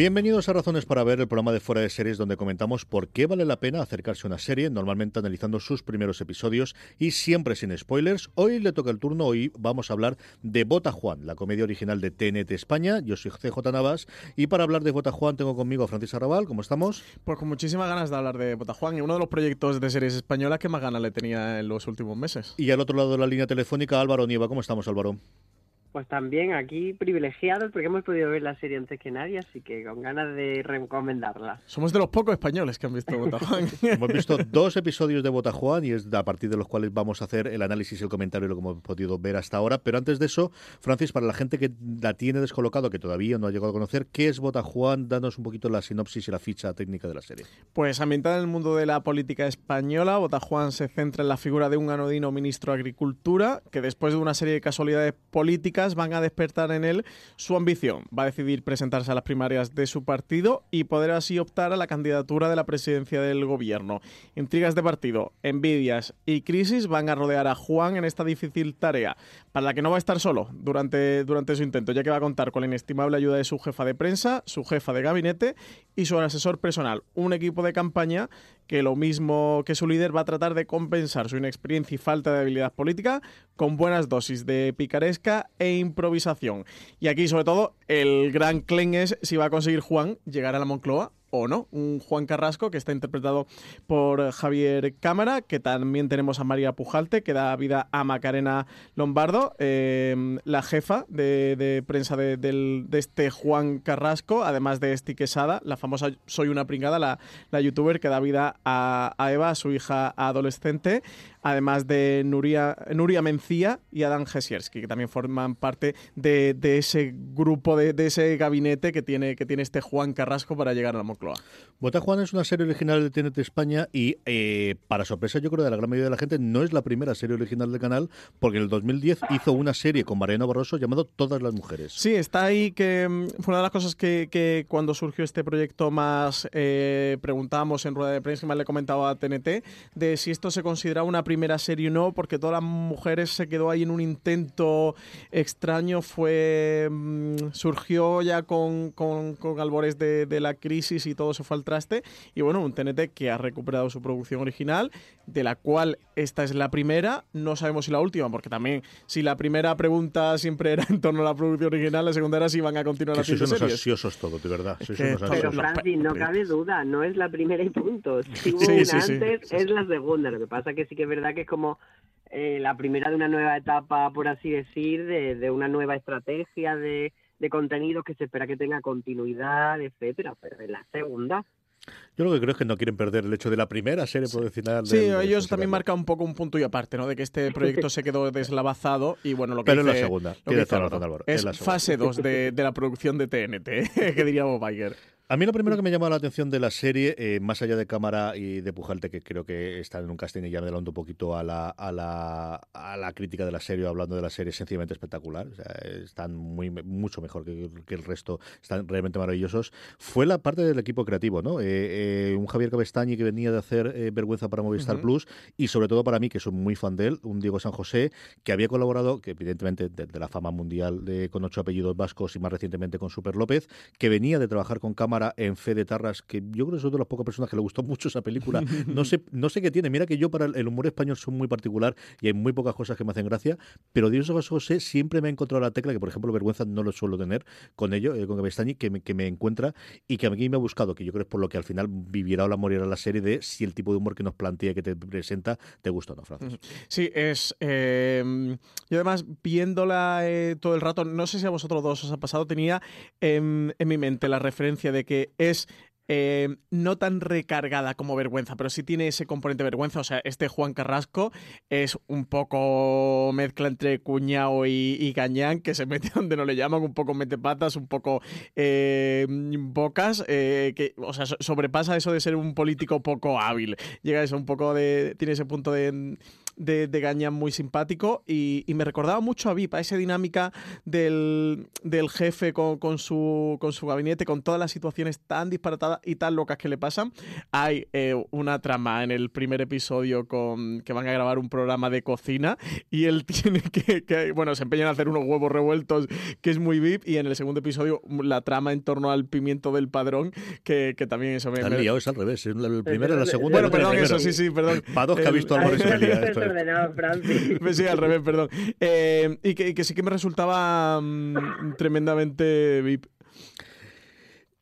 Bienvenidos a Razones para Ver, el programa de Fuera de Series donde comentamos por qué vale la pena acercarse a una serie, normalmente analizando sus primeros episodios y siempre sin spoilers. Hoy le toca el turno, hoy vamos a hablar de Bota Juan, la comedia original de TNT España. Yo soy CJ Navas y para hablar de Bota Juan tengo conmigo a Francis Arrabal. ¿Cómo estamos? Pues con muchísimas ganas de hablar de Bota Juan y uno de los proyectos de series españolas que más ganas le tenía en los últimos meses. Y al otro lado de la línea telefónica, Álvaro Nieva. ¿Cómo estamos, Álvaro? Pues también aquí privilegiados porque hemos podido ver la serie antes que nadie, así que con ganas de recomendarla. Somos de los pocos españoles que han visto Botajuan. hemos visto dos episodios de Botajuan y es a partir de los cuales vamos a hacer el análisis y el comentario de lo que hemos podido ver hasta ahora. Pero antes de eso, Francis, para la gente que la tiene descolocado, que todavía no ha llegado a conocer, ¿qué es Botajuan? Danos un poquito la sinopsis y la ficha técnica de la serie. Pues ambientada en el mundo de la política española, Botajuan se centra en la figura de un anodino ministro de Agricultura que después de una serie de casualidades políticas van a despertar en él su ambición. Va a decidir presentarse a las primarias de su partido y poder así optar a la candidatura de la presidencia del gobierno. Intrigas de partido, envidias y crisis van a rodear a Juan en esta difícil tarea, para la que no va a estar solo durante, durante su intento, ya que va a contar con la inestimable ayuda de su jefa de prensa, su jefa de gabinete y su asesor personal, un equipo de campaña que lo mismo que su líder va a tratar de compensar su inexperiencia y falta de habilidad política con buenas dosis de picaresca e improvisación. Y aquí, sobre todo, el gran clen es si va a conseguir Juan llegar a la Moncloa o no. Un Juan Carrasco que está interpretado por Javier Cámara, que también tenemos a María Pujalte, que da vida a Macarena Lombardo, em, la jefa de, prensa de, este Juan Carrasco, además de Esti Quesada, la famosa Soy una pringada, la, la youtuber que da vida a, a Eva, su hija adolescente además de Nuria, Nuria Mencía y Adán Jesierski, que también forman parte de, ese grupo, de, ese gabinete que tiene, que tiene este Juan Carrasco para llegar a la Moncloa. Bota Juan es una serie original de TNT España y, eh, para sorpresa yo creo de la gran mayoría de la gente, no es la primera serie original del canal, porque en el 2010 hizo una serie con Mariano Barroso llamado Todas las Mujeres. Sí, está ahí que mm, fue una de las cosas que, cuando surgió este proyecto más eh, preguntábamos en rueda de prensa, y más le comentaba a TNT, de si esto se considera una primera serie o no, porque todas las mujeres se quedó ahí en un intento extraño, fue mm, surgió ya con, con, con albores de, de, la crisis y todo se fue al traste, y bueno, un TNT que ha recuperado su producción original, de la cual esta es la primera, no sabemos si la última, porque también si la primera pregunta siempre era en torno a la producción original, la segunda era si van a continuar que haciendo series. ansiosos todo, de verdad. pero Francis, no cabe duda, no es la primera y punto. Si hubo una antes, es la segunda. Lo que pasa que sí que es verdad que es como eh, la primera de una nueva etapa, por así decir, de, una nueva estrategia de, de contenidos que se espera que tenga continuidad, etcétera. Pero en la segunda yo lo que creo es que no quieren perder el hecho de la primera serie profesional. Sí, ellos también marcan un poco un punto y aparte, ¿no? De que este proyecto se quedó deslavazado y bueno, lo que Pero en la segunda, es, fase 2 de, de, la producción de TNT, que diría Bob Iger. A mí lo primero que me llamó la atención de la serie, eh, más allá de cámara y de Pujalte, que creo que están en un casting y ya adelanto un poquito a la, a, la, a la crítica de la serie, hablando de la serie, sencillamente espectacular. O sea, están muy, mucho mejor que, el resto, están realmente maravillosos. Fue la parte del equipo creativo, ¿no? Eh, eh, un Javier Cabestañi que venía de hacer Vergüenza para Movistar Plus y sobre todo para mí, que soy muy fan de él, un Diego San José, que había colaborado, que evidentemente de, de la fama mundial de, con ocho apellidos vascos y más recientemente con Super López, que venía de trabajar con cámara en Fe de Tarras, que yo creo que soy de las pocas personas que le gustó mucho esa película. No sé, no sé qué tiene. Mira que yo para el humor español soy muy particular y hay muy pocas cosas que me hacen gracia, pero Dios José siempre me ha encontrado la tecla, que por ejemplo vergüenza no lo suelo tener con ello, eh, con Cabestañi, que me, que me encuentra y que a mí me ha buscado, que yo creo que es por lo que al final vivirá o la morirá la serie de si el tipo de humor que nos plantea, que te presenta, te gusta o no, Francis. Sí, es... Eh, yo además, viéndola eh, todo el rato, no sé si a vosotros dos os ha pasado, tenía en mi mente la referencia de que es eh, no tan recargada como vergüenza, pero sí tiene ese componente de vergüenza. O sea, este Juan Carrasco es un poco mezcla entre cuñado y, gañán, que se mete donde no le llaman, un poco mete patas, un poco eh, bocas, eh, que, o sea, sobrepasa eso de ser un político poco hábil. Llega eso un poco de. tiene ese punto de de, de Gañán muy simpático y, me recordaba mucho a VIP, a esa dinámica del, jefe con, su, con su gabinete, con todas las situaciones tan disparatadas y tan locas que le pasan. Hay eh, una trama en el primer episodio con que van a grabar un programa de cocina y él tiene que, bueno, se empeñan a hacer unos huevos revueltos que es muy VIP y en el segundo episodio la trama en torno al pimiento del padrón que, también eso me... al revés, el primero y la segunda. Bueno, perdón, eso sí, sí, perdón. Para dos que ha visto algo Sí, al revés, perdón. Eh, y, que, sí que me resultaba mm, tremendamente VIP.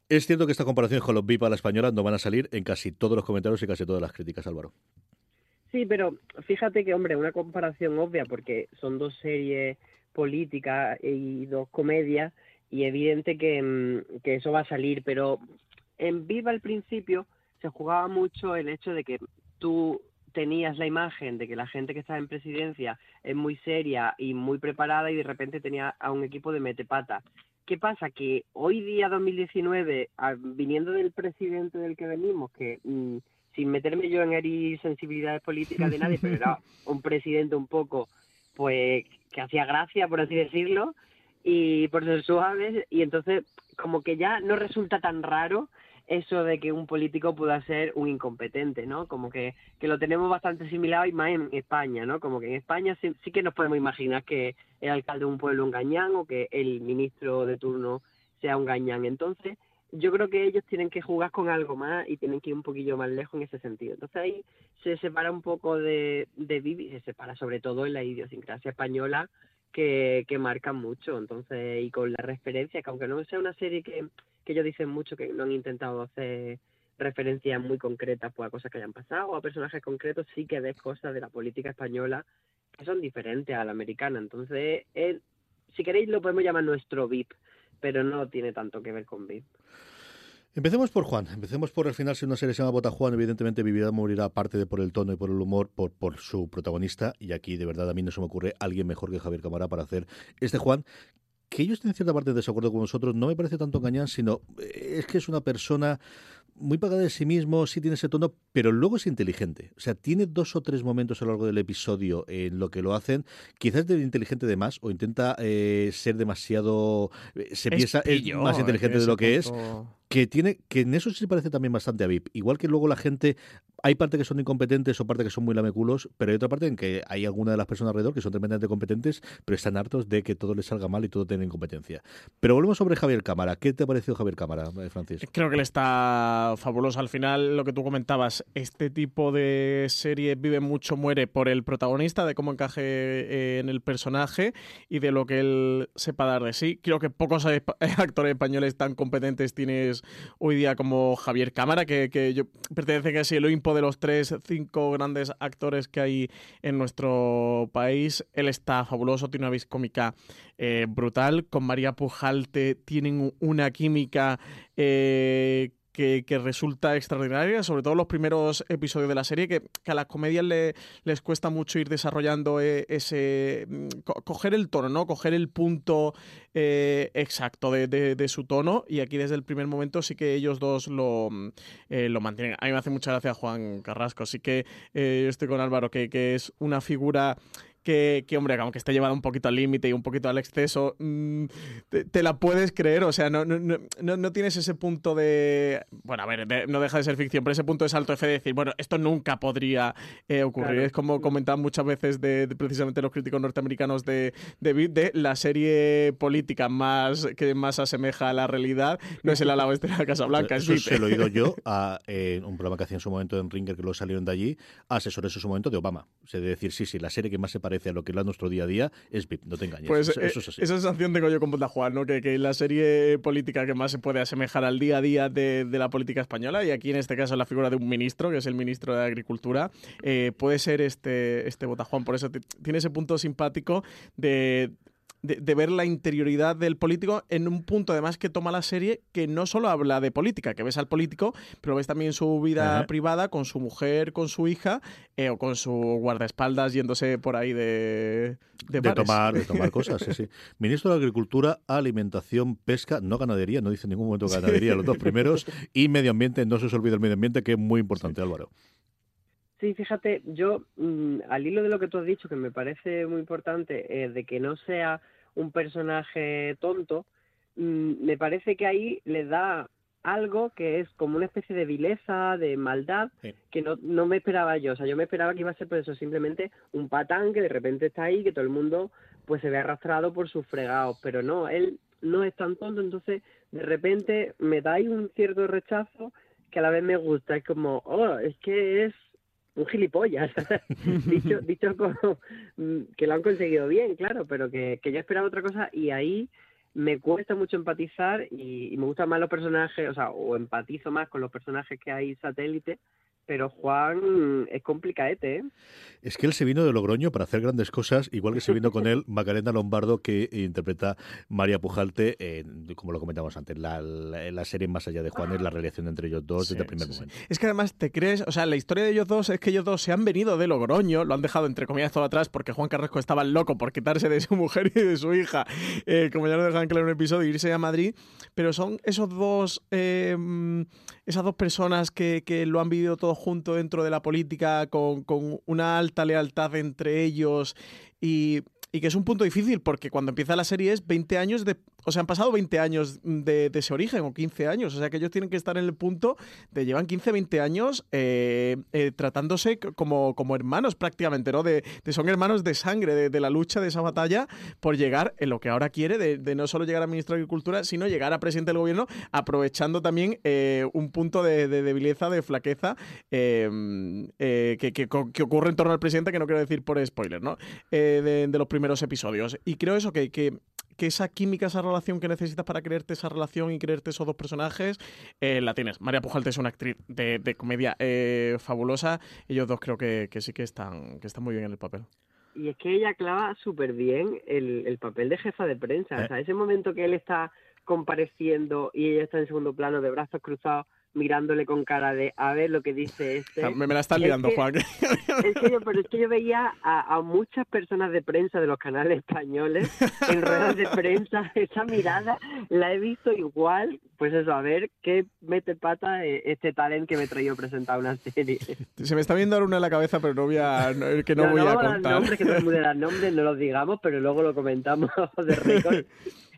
Es cierto que esta comparación con los VIP a la española no van a salir en casi todos los comentarios y casi todas las críticas, Álvaro. Sí, pero fíjate que, hombre, una comparación obvia porque son dos series políticas y dos comedias y evidente que, mm, que eso va a salir, pero en Viva al principio se jugaba mucho el hecho de que tú tenías la imagen de que la gente que estaba en presidencia es muy seria y muy preparada y de repente tenía a un equipo de metepata. ¿Qué pasa? Que hoy día 2019, viniendo del presidente del que venimos, que mm, sin meterme yo en herir sensibilidades políticas de nadie, pero era un presidente un poco, pues, que hacía gracia, por así decirlo, y por ser suaves, y entonces como que ya no resulta tan raro eso de que un político pueda ser un incompetente, ¿no? Como que, que lo tenemos bastante asimilado y más en España, ¿no? Como que en España sí, sí que nos podemos imaginar que el alcalde de un pueblo un gañán o que el ministro de turno sea un gañán. Entonces, yo creo que ellos tienen que jugar con algo más y tienen que ir un poquillo más lejos en ese sentido. Entonces ahí se separa un poco de, de Vivi, se separa sobre todo en la idiosincrasia española que, que marcan mucho. Entonces, y con la referencia, que aunque no sea una serie que que ellos dicen mucho que no han intentado hacer referencias muy concretas pues, a cosas que hayan pasado o a personajes concretos, sí que ves cosas de la política española que son diferentes a la americana. Entonces, si queréis lo podemos llamar nuestro VIP, pero no tiene tanto que ver con VIP. Empecemos por Juan, empecemos por el final, si una serie se llama Bota Juan, evidentemente mi vida morirá aparte de por el tono y por el humor, por, por su protagonista, y aquí de verdad a mí no se me ocurre alguien mejor que Javier Camara para hacer este Juan, que ellos tienen cierta parte de desacuerdo con nosotros, no me parece tanto engañar, sino eh, es que es una persona muy pagada de sí mismo, sí tiene ese tono, pero luego es inteligente. O sea, tiene dos o tres momentos a lo largo del episodio en lo que lo hacen. Quizás es inteligente de más o intenta eh, ser demasiado. Eh, se piensa es más inteligente de lo que es que tiene que en eso sí se parece también bastante a VIP. Igual que luego la gente, hay parte que son incompetentes o parte que son muy lameculos, pero hay otra parte en que hay alguna de las personas alrededor que son tremendamente competentes, pero están hartos de que todo les salga mal y todo tiene incompetencia. Pero volvemos sobre Javier Cámara. ¿Qué te ha parecido Javier Cámara, eh, Francis? Creo que le está fabuloso. Al final, lo que tú comentabas, este tipo de serie vive mucho, muere por el protagonista, de cómo encaje eh, en el personaje y de lo que él sepa dar de sí. Creo que pocos actores españoles tan competentes tienes hoy día como Javier Cámara, que, que yo pertenece casi el Olimpo de los tres, cinco grandes actores que hay en nuestro país. Él está fabuloso, tiene una vis cómica eh, brutal. Con María Pujalte tienen una química eh, que, resulta extraordinaria, sobre todo los primeros episodios de la serie, que, a las comedias les cuesta mucho ir desarrollando eh, ese. Mm, coger el tono, ¿no? Coger el punto eh, exacto de, su tono. Y aquí desde el primer momento sí que ellos dos lo, mm, eh, lo mantienen. A mí me hace mucha gracia Juan Carrasco. Así que yo estoy con Álvaro, que, que es una figura que, que, hombre, aunque esté llevada un poquito al límite y un poquito al exceso, mm, te, la puedes creer, o sea, no, no, no, no, tienes ese punto de, bueno, a ver, no deja de ser ficción, pero ese punto de salto F de decir, bueno, esto nunca podría eh, ocurrir. Es como comentaban muchas veces de, precisamente los críticos norteamericanos de, de de la serie política más que más asemeja a la realidad, no es el ala oeste de la Casa Blanca, es Eso se lo he oído yo a un programa que hacía en su momento en Ringer, que lo salieron de allí, a asesores en su momento de Obama. O sea, de decir, sí, sí, la serie que más se parece a lo que es nuestro día a día, es VIP, no te engañes. Pues eso, eh, es así. esa sensación tengo yo con Juan, ¿no? Que, que, la serie política que más se puede asemejar al día a día de, de, la política española, y aquí en este caso la figura de un ministro, que es el ministro de Agricultura, eh, puede ser este, este Botajuan. Por eso tiene ese punto simpático de de, ver la interioridad del político en un punto además que toma la serie que no solo habla de política, que ves al político, pero ves también su vida privada con su mujer, con su hija eh, o con su guardaespaldas yéndose por ahí de... De, tomar, de tomar cosas, sí, sí. Ministro de Agricultura, Alimentación, Pesca, no ganadería, no dice en ningún momento ganadería, los dos primeros, y medio ambiente, no se os olvide el medio ambiente, que es muy importante, Álvaro. Sí, fíjate, yo mm, al hilo de lo que tú has dicho, que me parece muy importante, eh, de que no sea un personaje tonto, mm, me parece que ahí le da algo que es como una especie de vileza, de maldad, que no, no me esperaba yo. O sea, yo me esperaba que iba a ser por eso simplemente un patán que de repente está ahí, que todo el mundo pues se ve arrastrado por sus fregados, pero no, él no es tan tonto, entonces de repente me da ahí un cierto rechazo que a la vez me gusta, es como, oh, es que es un gilipollas, dicho, dicho como mm, que lo han conseguido bien, claro, pero que, que yo esperaba otra cosa y ahí me cuesta mucho empatizar y, y, me gustan más los personajes, o sea, o empatizo más con los personajes que hay satélite pero Juan es complicadete, ¿eh? Es que él se vino de Logroño para hacer grandes cosas, igual que se vino con él Macarena Lombardo, que interpreta María Pujalte, como lo comentamos antes, la, la, serie Más allá de Juan es la relación entre ellos dos desde el primer momento. Es que además te crees, o sea, la historia de ellos dos es que ellos dos se han venido de Logroño, lo han dejado entre comillas todo atrás porque Juan Carrasco estaba loco por quitarse de su mujer y de su hija, eh, como ya lo dejan claro en un episodio, irse a Madrid, pero son esos dos, eh, esas dos personas que, que lo han vivido todo junto dentro de la política, con, con una alta lealtad entre ellos y, y, que es un punto difícil porque cuando empieza la serie es 20 años de o sea, han pasado 20 años de, ese origen o 15 años. O sea, que ellos tienen que estar en el punto de llevan 15, 20 años eh, eh, tratándose como, como hermanos prácticamente, ¿no? De, son hermanos de sangre, de, la lucha, de esa batalla por llegar en lo que ahora quiere, de, no solo llegar a ministro de Agricultura, sino llegar a presidente del gobierno, aprovechando también eh, un punto de, debileza, de flaqueza que, que, ocurre en torno al presidente, que no quiero decir por spoiler, ¿no? de, los primeros episodios. Y creo eso, que, que que esa química, esa relación que necesitas para creerte esa relación y creerte esos dos personajes, eh, la tienes. María Pujalte es una actriz de, comedia eh, fabulosa. Ellos dos creo que, sí que están, que están muy bien en el papel. Y es que ella clava súper bien el, papel de jefa de prensa. O sea, ese momento que él está compareciendo y ella está en segundo plano de brazos cruzados mirándole con cara de a ver lo que dice este. Me, la estás liando, Juan. Es que yo, pero es que yo veía a, muchas personas de prensa de los canales españoles en ruedas de prensa, esa mirada la he visto igual, pues eso, a ver qué mete pata eh, este talent que me traído a presentar una serie. Se me está viendo ahora una en la cabeza, pero no voy a, que no, voy a contar. Nombres, que no nombres, no los digamos, pero luego lo comentamos de récord.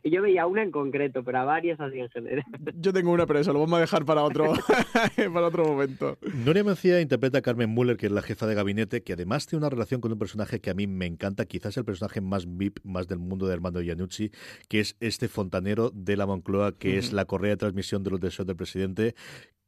Y yo veía una en concreto, pero a varias así en general. Yo tengo una, pero eso lo vamos a dejar para otro, para otro momento. Nuria Mencía interpreta a Carmen Müller, que es la jefa de gabinete, que además tiene una relación con un personaje que a mí me encanta, quizás el personaje más VIP, más del mundo de Armando Iannucci, que es este fontanero de la Moncloa, que es la correa de transmisión de los deseos del presidente,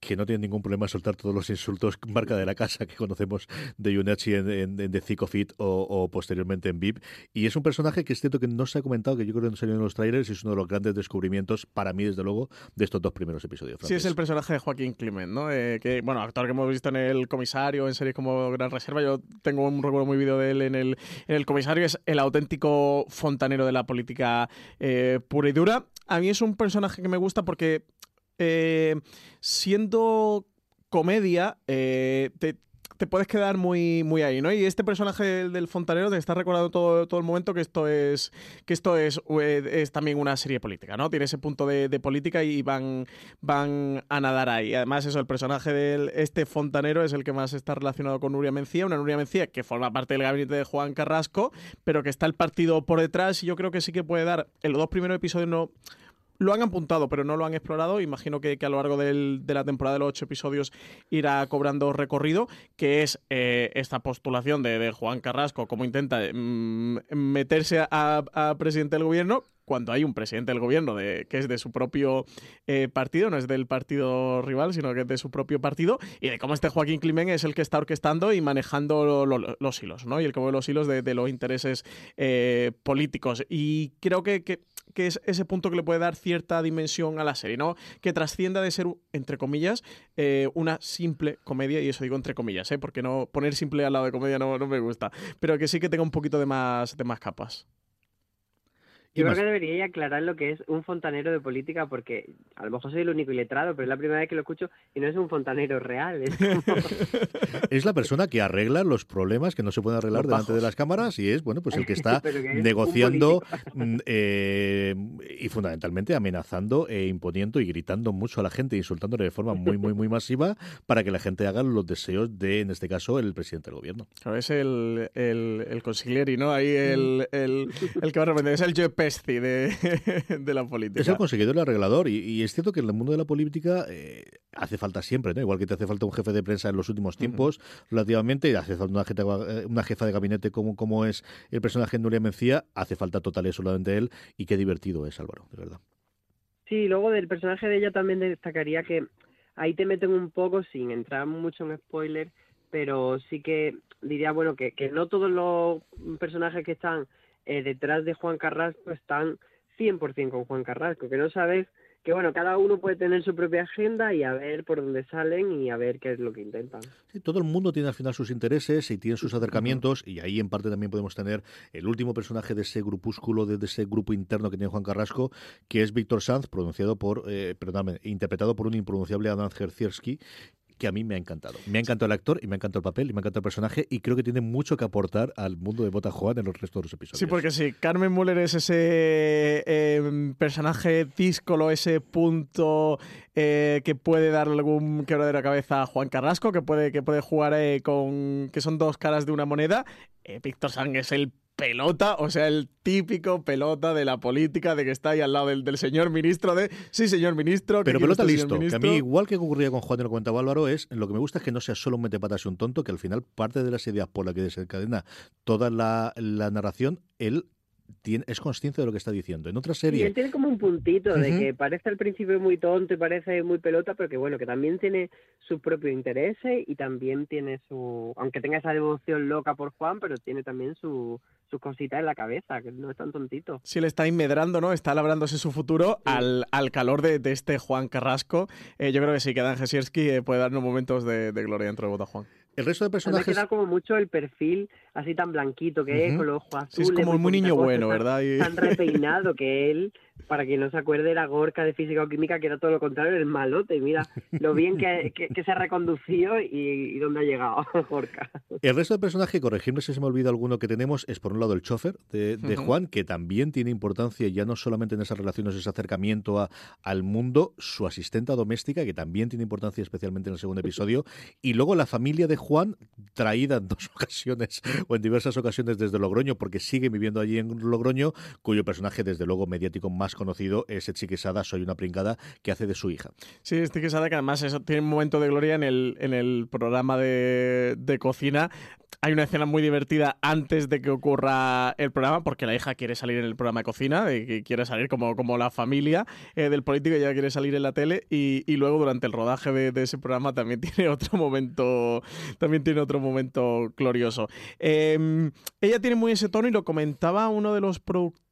que no tiene ningún problema en soltar todos los insultos marca de la casa que conocemos de Yunachi en, en, en The Thick of It o, posteriormente en VIP. Y es un personaje que es cierto que no se ha comentado, que yo creo que no salió en los trailers, y es uno de los grandes descubrimientos, para mí, desde luego, de estos dos primeros episodios. Sí, es el personaje de Joaquín Clement, ¿no? Eh, que, bueno, actor que hemos visto en El Comisario, en series como Gran Reserva. Yo tengo un recuerdo muy vídeo de él en el, en el Comisario. Es el auténtico fontanero de la política eh, pura y dura. A mí es un personaje que me gusta porque eh, siendo comedia, eh, te, puedes quedar muy, muy ahí, ¿no? Y este personaje del, fontanero te está recordando todo, todo el momento que esto es que esto es, eh, es también una serie política, ¿no? Tiene ese punto de, política y van, van a nadar ahí. Además, eso, el personaje de este fontanero es el que más está relacionado con Nuria Mencía, una Nuria Mencía que forma parte del gabinete de Juan Carrasco, pero que está el partido por detrás y yo creo que sí que puede dar, en los dos primeros episodios no lo han apuntado, pero no lo han explorado. Imagino que, a lo largo de la temporada de los ocho episodios irá cobrando recorrido, que es eh, esta postulación de, Juan Carrasco, como intenta mm, meterse a, presidente del gobierno, cuando hay un presidente del gobierno de, que es de su propio eh, partido, no es del partido rival, sino que es de su propio partido, y de cómo este Joaquín Climen es el que está orquestando y manejando los hilos, ¿no? Y el que mueve los hilos de, los intereses eh, políticos. Y creo que que es ese punto que le puede dar cierta dimensión a la serie, ¿no? Que trascienda de ser, entre comillas, eh, una simple comedia, y eso digo entre comillas, ¿eh? Porque no poner simple al lado de comedia no, no me gusta, pero que sí que tenga un poquito de más, de más capas. Yo creo que debería aclarar lo que es un fontanero de política, porque a lo mejor soy el único iletrado, pero es la primera vez que lo escucho y no es un fontanero real. Es, es la persona que arregla los problemas que no se pueden arreglar delante de las cámaras y es, bueno, pues el que está negociando mm, eh, y fundamentalmente amenazando e imponiendo y gritando mucho a la gente, insultándole de forma muy, muy, muy masiva para que la gente haga los deseos de, en este caso, el presidente del gobierno. Claro, es el, el, el consiglieri, ¿no? Ahí el, el, el que va a es el Joe Pesci de, de, la política. Es el conseguidor, el arreglador. Y, es cierto que en el mundo de la política eh, hace falta siempre, ¿no? Igual que te hace falta un jefe de prensa en los últimos tiempos, relativamente, hace falta una, jefa, una jefa de gabinete como, como es el personaje de Nuria Mencía, hace falta total y solamente él. Y qué divertido es, Álvaro, de verdad. Sí, luego del personaje de ella también destacaría que ahí te meten un poco, sin entrar mucho en spoiler, pero sí que diría, bueno, que, que no todos los personajes que están eh, detrás de Juan Carrasco están 100% con Juan Carrasco, que no sabes que bueno, cada uno puede tener su propia agenda y a ver por dónde salen y a ver qué es lo que intentan. Todo el mundo tiene al final sus intereses y tiene sus acercamientos y ahí en parte también podemos tener el último personaje de ese grupúsculo, de, ese grupo interno que tiene Juan Carrasco, que es Víctor Sanz, pronunciado por, eh, perdóname, interpretado por un impronunciable Adán Gerzierski, que a mí me ha encantado. Me ha encantado el actor y me ha encantado el papel y me ha encantado el personaje y creo que tiene mucho que aportar al mundo de Bota Juan en los restos de los episodios. Sí, porque sí, Carmen Müller es ese em, personaje díscolo, ese punto eh, que puede darle algún quebradero de cabeza a Juan Carrasco, que puede, que puede jugar eh, con... que son dos caras de una moneda. Eh, Víctor Sang es el pelota, o sea, el típico pelota de la política, de que está ahí al lado del, señor ministro, de sí, señor ministro. Pero pelota listo, que a mí, igual que ocurría con Juan de lo comentaba Álvaro, es lo que me gusta es que no sea solo un metepatas y un tonto, que al final parte de las ideas por las que desencadena toda la, la narración, él es consciente de lo que está diciendo. En otra serie. Y él tiene como un puntito de que parece al principio muy tonto y parece muy pelota, pero que bueno, que también tiene sus propios intereses y también tiene su. Aunque tenga esa devoción loca por Juan, pero tiene también su, sus cositas en la cabeza, que no es tan tontito. Sí, le está inmedrando, ¿no? Está labrándose su futuro al, al, calor de, de, este Juan Carrasco. Eh, yo creo que sí, que Dan Jesierski eh, puede darnos momentos de, de gloria dentro de Bota Juan. El resto de personajes. Me queda como mucho el perfil así tan blanquito que es, con los ojos azules. Sí, es como muy niño bueno, ¿verdad? Tan repeinado que él, para quien no se acuerde, era Gorka de Física o Química, que era todo lo contrario, el malote. Mira lo bien que, que, se ha reconducido y, dónde ha llegado Gorka. El resto de personajes, corregirme si se me olvida alguno que tenemos, es por un lado el chofer de, de Juan, que también tiene importancia ya no solamente en esas relaciones, ese acercamiento a, al mundo, su asistenta doméstica, que también tiene importancia especialmente en el segundo episodio, y luego la familia de Juan, traída en dos ocasiones o en diversas ocasiones desde Logroño, porque sigue viviendo allí en Logroño, cuyo personaje, desde luego, mediático más conocido es Echiquesada, Soy una pringada, que hace de su hija. Sí, Echiquesada, que además tiene un momento de gloria en el, en el programa de, de cocina, hay una escena muy divertida antes de que ocurra el programa, porque la hija quiere salir en el programa de cocina, quiere salir como, como la familia eh, del político, ella quiere salir en la tele, y, luego durante el rodaje de, ese programa también tiene otro momento, también tiene otro momento glorioso. Eh, ella tiene muy ese tono y lo comentaba uno de los productores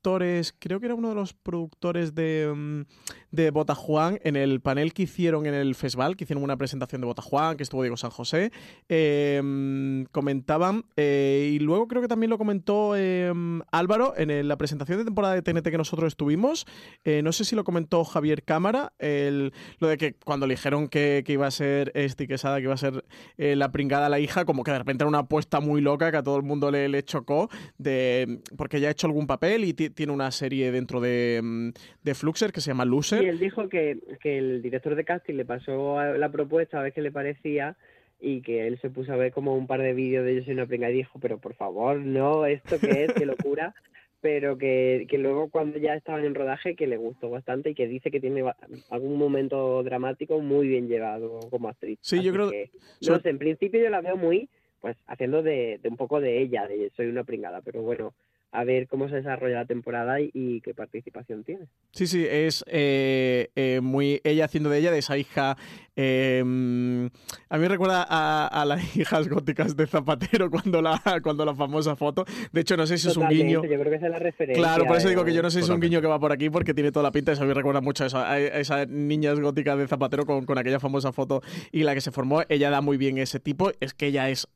creo que era uno de los productores de, mm, de Botajuan, en el panel que hicieron en el festival, que hicieron una presentación de Botajuan, que estuvo Diego San José, em, comentaban, eh, y luego creo que también lo comentó em, Álvaro en la presentación de temporada de TNT que nosotros estuvimos, eh, no sé si lo comentó Javier Cámara, el, lo de que cuando le dijeron que, iba a ser este que iba a ser eh, la pringada la hija, como que de repente era una apuesta muy loca que a todo el mundo le, le chocó, de, porque ya ha hecho algún papel y tiene una serie dentro de, mm, de, Fluxer que se llama Loser. Y él dijo que, que el director de casting le pasó la propuesta a ver qué le parecía y que él se puso a ver como un par de vídeos de ellos en una prenga y dijo, pero por favor, no, ¿esto qué es? ¡Qué locura! pero que, que luego cuando ya estaban en rodaje que le gustó bastante y que dice que tiene algún momento dramático muy bien llevado como actriz. Sí, yo creo que... No sé, en principio yo la veo muy, pues, haciendo de, de un poco de ella, de soy una pringada, pero bueno, a ver cómo se desarrolla la temporada y, qué participación tiene. Sí, sí, es eh, eh, muy ella haciendo de ella, de esa hija. Em, a mí me recuerda a, las hijas góticas de Zapatero cuando la, cuando la famosa foto. De hecho, no sé si es un guiño. Yo creo que es la referencia. Claro, por eso digo que yo no sé si es un guiño que va por aquí porque tiene toda la pinta. Eso a mí me recuerda mucho a, esa, esas niñas góticas de Zapatero con, con aquella famosa foto y la que se formó. Ella da muy bien ese tipo. Es que ella es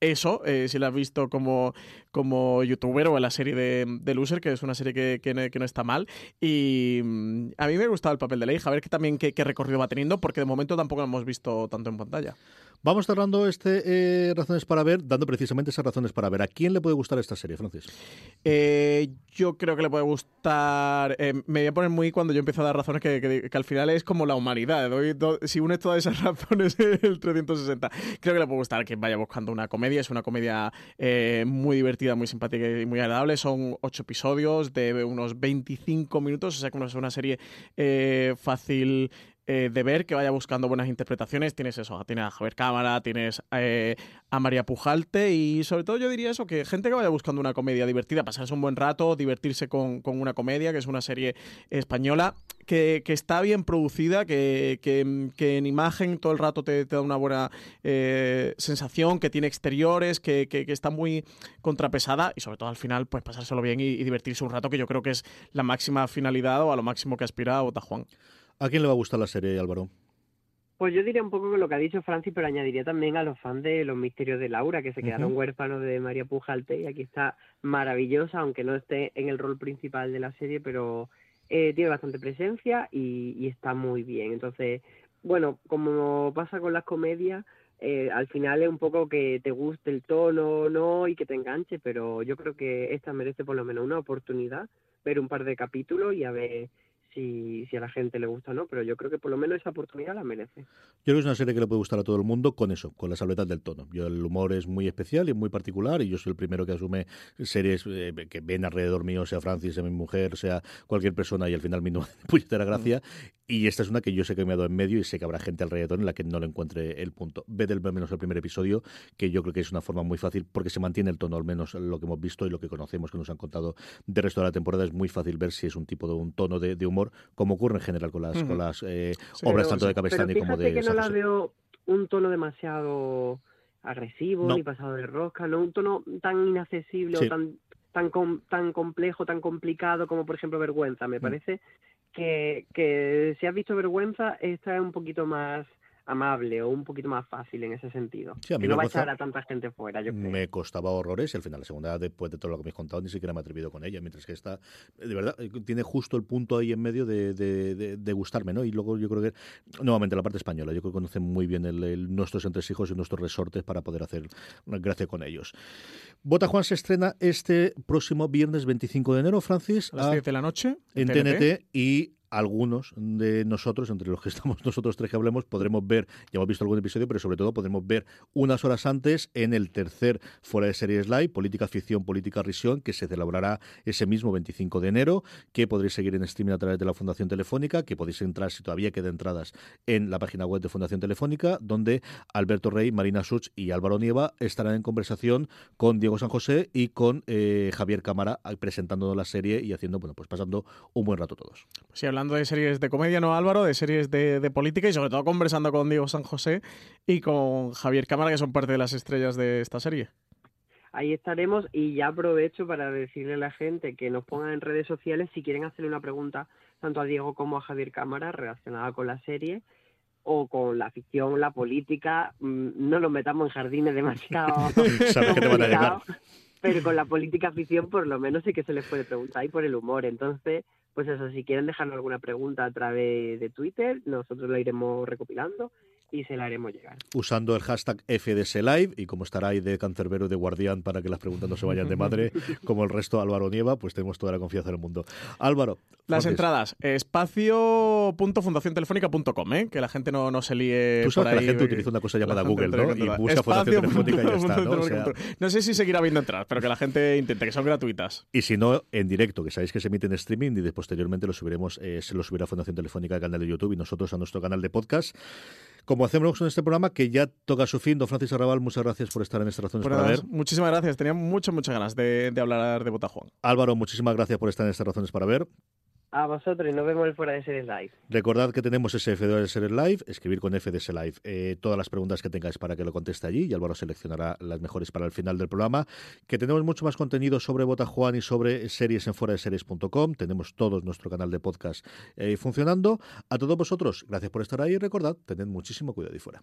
eso, eh, si la has visto como, como youtuber o en la serie de, de Loser, que es una serie que, que, no, está mal. Y mm, a mí me ha gustado el papel de Leigh, a ver qué también qué, qué recorrido va teniendo, porque de momento tampoco lo hemos visto tanto en pantalla. Vamos cerrando este eh, Razones para ver, dando precisamente esas razones para ver. ¿A quién le puede gustar esta serie, Francis? Eh, yo creo que le puede gustar. Eh, me voy a poner muy cuando yo empiezo a dar razones que, al final es como la humanidad. si unes todas esas razones, el 360. Creo que le puede gustar que vaya buscando una comedia. Es una comedia muy divertida, muy simpática y muy agradable. Son ocho episodios de unos 25 minutos, o sea que es una serie fácil eh, de ver que vaya buscando buenas interpretaciones. Tienes eso, tienes a Javier Cámara, tienes eh, a María Pujalte y sobre todo yo diría eso, que gente que vaya buscando una comedia divertida, pasarse un buen rato, divertirse con, una comedia, que es una serie española, que, está bien producida, que, en imagen todo el rato te, da una buena eh, sensación, que tiene exteriores, que, está muy contrapesada y sobre todo al final pues pasárselo bien y, divertirse un rato, que yo creo que es la máxima finalidad o a lo máximo que aspira a Bota Juan. ¿A quién le va a gustar la serie, Álvaro? Pues yo diría un poco con lo que ha dicho Francis, pero añadiría también a los fans de Los Misterios de Laura, que se quedaron huérfanos de María Pujalte, y aquí está maravillosa, aunque no esté en el rol principal de la serie, pero eh, tiene bastante presencia y, está muy bien. Entonces, bueno, como pasa con las comedias, eh, al final es un poco que te guste el tono no y que te enganche, pero yo creo que esta merece por lo menos una oportunidad, ver un par de capítulos y a ver si, si a la gente le gusta o no, pero yo creo que por lo menos esa oportunidad la merece. Yo creo que es una serie que le puede gustar a todo el mundo con eso, con la salvedad del tono. Yo el humor es muy especial y muy particular y yo soy el primero que asume series eh, que ven alrededor mío, sea Francis, sea mi mujer, sea cualquier persona y al final mi no puñetera gracia. Mm. Y esta es una que yo sé que me ha dado en medio y sé que habrá gente alrededor en la que no le encuentre el punto. Ve del menos el primer episodio, que yo creo que es una forma muy fácil porque se mantiene el tono, al menos lo que hemos visto y lo que conocemos, que nos han contado del resto de la temporada. Es muy fácil ver si es un tipo de un tono de, humor, como ocurre en general con las, con las eh, obras tanto de Cabestany como de. que no la veo un tono demasiado agresivo ni pasado de rosca, no un tono tan inaccesible o tan tan tan complejo, tan complicado como por ejemplo vergüenza. Me mm. parece que, que si has visto vergüenza, esta es un poquito más amable o un poquito más fácil en ese sentido. Sí, a mí no va a echar a tanta gente fuera. Yo me costaba horrores y al final, la segunda, después de todo lo que me has contado, ni siquiera me he atrevido con ella. Mientras que esta, de verdad, eh, tiene justo el punto ahí en medio de, de, gustarme, ¿no? Y luego yo creo que, nuevamente, la parte española, yo creo que conocen muy bien el, nuestros entresijos y nuestros resortes para poder hacer gracia con ellos. Bota Juan se estrena este próximo viernes 25 de enero, Francis. A las 10 de la noche. En TNT y algunos de nosotros, entre los que estamos nosotros tres que hablemos, podremos ver, ya hemos visto algún episodio, pero sobre todo podremos ver unas horas antes en el tercer Fuera de Series Live, Política Ficción, Política Risión, que se celebrará ese mismo 25 de enero, que podréis seguir en streaming a través de la Fundación Telefónica, que podéis entrar si todavía queda entradas en la página web de Fundación Telefónica, donde Alberto Rey, Marina Such y Álvaro Nieva estarán en conversación con Diego San José y con eh, Javier Cámara presentando la serie y haciendo, bueno, pues pasando un buen rato todos. Sí, hablando de series de comedia, ¿no, Álvaro? De series de, política y sobre todo conversando con Diego San José y con Javier Cámara, que son parte de las estrellas de esta serie. Ahí estaremos y ya aprovecho para decirle a la gente que nos pongan en redes sociales si quieren hacerle una pregunta tanto a Diego como a Javier Cámara relacionada con la serie o con la ficción, la política. Mm, no nos metamos en jardines demasiado. Sabes que te van a llegar. Pero con la política ficción por lo menos sí que se les puede preguntar y por el humor. Entonces, pues eso, si quieren dejarnos alguna pregunta a través de Twitter, nosotros la iremos recopilando y se la haremos llegar. Usando el hashtag FDSLive y como estará ahí de cancerbero de guardián para que las preguntas no se vayan de madre, como el resto Álvaro Nieva, pues tenemos toda la confianza en el mundo. Álvaro. Las entradas, espacio.fundaciontelefónica.com, ¿eh? que la gente no, no se líe. Tú sabes que la gente utiliza una cosa llamada Google, ¿no? Y busca Fundación Telefónica y ya está. ¿no? no sé si seguirá habiendo entradas, pero que la gente intente, que son gratuitas. Y si no, en directo, que sabéis que se emite en streaming y posteriormente lo subiremos, eh, se lo subirá Fundación Telefónica al canal de YouTube y nosotros a nuestro canal de podcast como hacemos en este programa, que ya toca su fin. Don Francis Arrabal, muchas gracias por estar en estas razones para ver. Muchísimas gracias, tenía muchas, muchas ganas de, de hablar de Botajuan. Álvaro, muchísimas gracias por estar en estas razones para ver. A vosotros y nos vemos el Fuera de Series Live. Recordad que tenemos ese F de Series Live, escribir con FDS Live eh, todas las preguntas que tengáis para que lo conteste allí y Álvaro seleccionará las mejores para el final del programa. Que tenemos mucho más contenido sobre Botajuan y sobre series en fuera de series.com. Tenemos todo nuestro canal de podcast eh, funcionando. A todos vosotros, gracias por estar ahí y recordad, tened muchísimo cuidado y fuera.